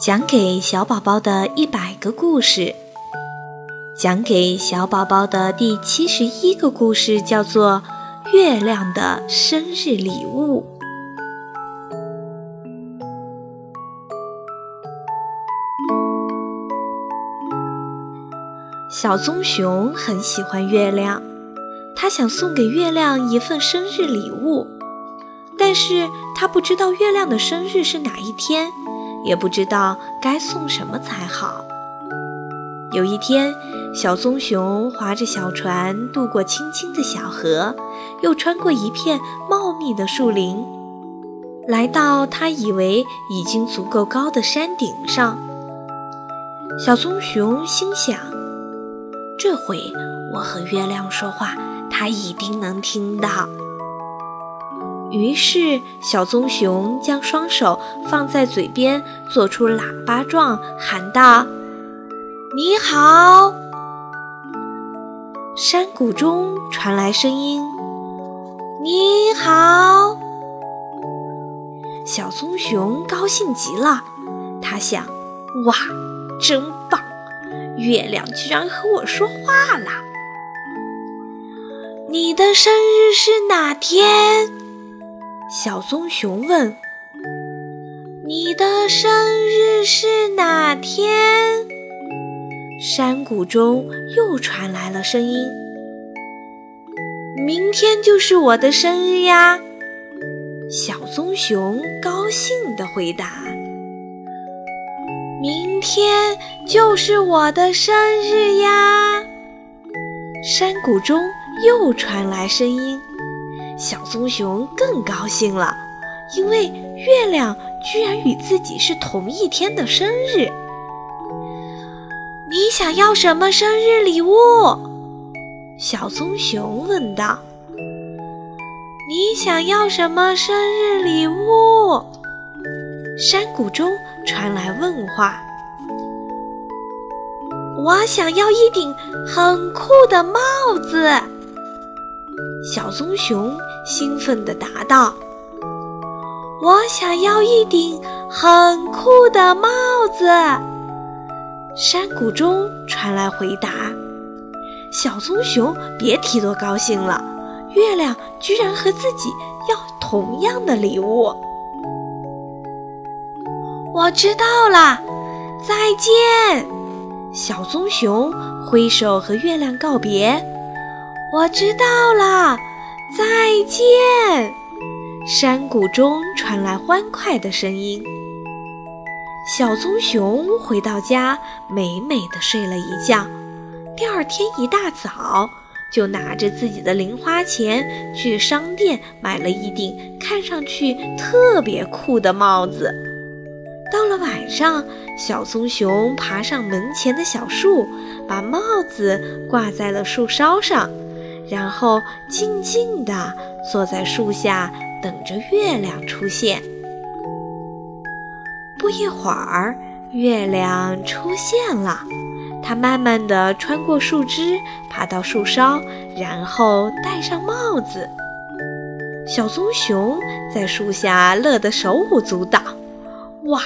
讲给小宝宝的一百个故事，讲给小宝宝的第七十一个故事叫做《月亮的生日礼物》。小棕熊很喜欢月亮，他想送给月亮一份生日礼物，但是他不知道月亮的生日是哪一天。也不知道该送什么才好。有一天，小棕熊划着小船渡过清清的小河，又穿过一片茂密的树林，来到它以为已经足够高的山顶上。小棕熊心想：这回我和月亮说话，它一定能听到。于是，小棕熊将双手放在嘴边，做出喇叭状，喊道：“你好！”山谷中传来声音：“你好！”小棕熊高兴极了，他想：“哇，真棒！月亮居然和我说话了！你的生日是哪天？”小棕熊问：“你的生日是哪天？”山谷中又传来了声音：“明天就是我的生日呀！”小棕熊高兴地回答：“明天就是我的生日呀！”山谷中又传来声音。小棕熊更高兴了，因为月亮居然与自己是同一天的生日。你想要什么生日礼物？小棕熊问道。你想要什么生日礼物？山谷中传来问话。我想要一顶很酷的帽子。小棕熊兴奋地答道：“我想要一顶很酷的帽子。”山谷中传来回答：“小棕熊别提多高兴了，月亮居然和自己要同样的礼物。”我知道了，再见！小棕熊挥手和月亮告别。我知道了，再见。山谷中传来欢快的声音。小棕熊回到家，美美的睡了一觉。第二天一大早，就拿着自己的零花钱去商店买了一顶看上去特别酷的帽子。到了晚上，小棕熊爬上门前的小树，把帽子挂在了树梢上。然后静静地坐在树下，等着月亮出现。不一会儿，月亮出现了，它慢慢地穿过树枝，爬到树梢，然后戴上帽子。小棕熊在树下乐得手舞足蹈。哇，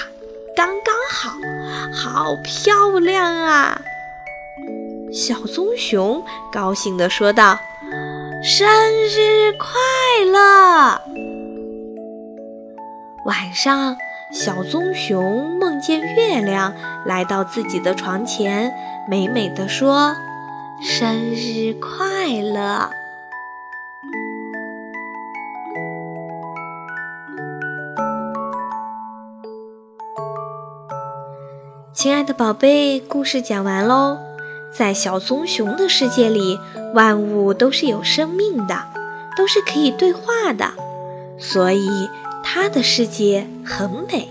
刚刚好，好漂亮啊！小棕熊高兴地说道。生日快乐！晚上，小棕熊梦见月亮来到自己的床前，美美的说：“生日快乐！”亲爱的宝贝，故事讲完喽。在小棕熊的世界里，万物都是有生命的，都是可以对话的，所以它的世界很美。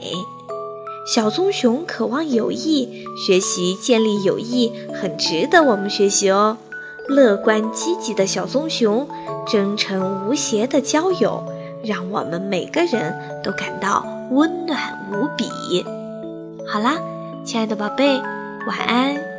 小棕熊渴望友谊，学习建立友谊，很值得我们学习哦。乐观积极的小棕熊，真诚无邪的交友，让我们每个人都感到温暖无比。好啦，亲爱的宝贝，晚安。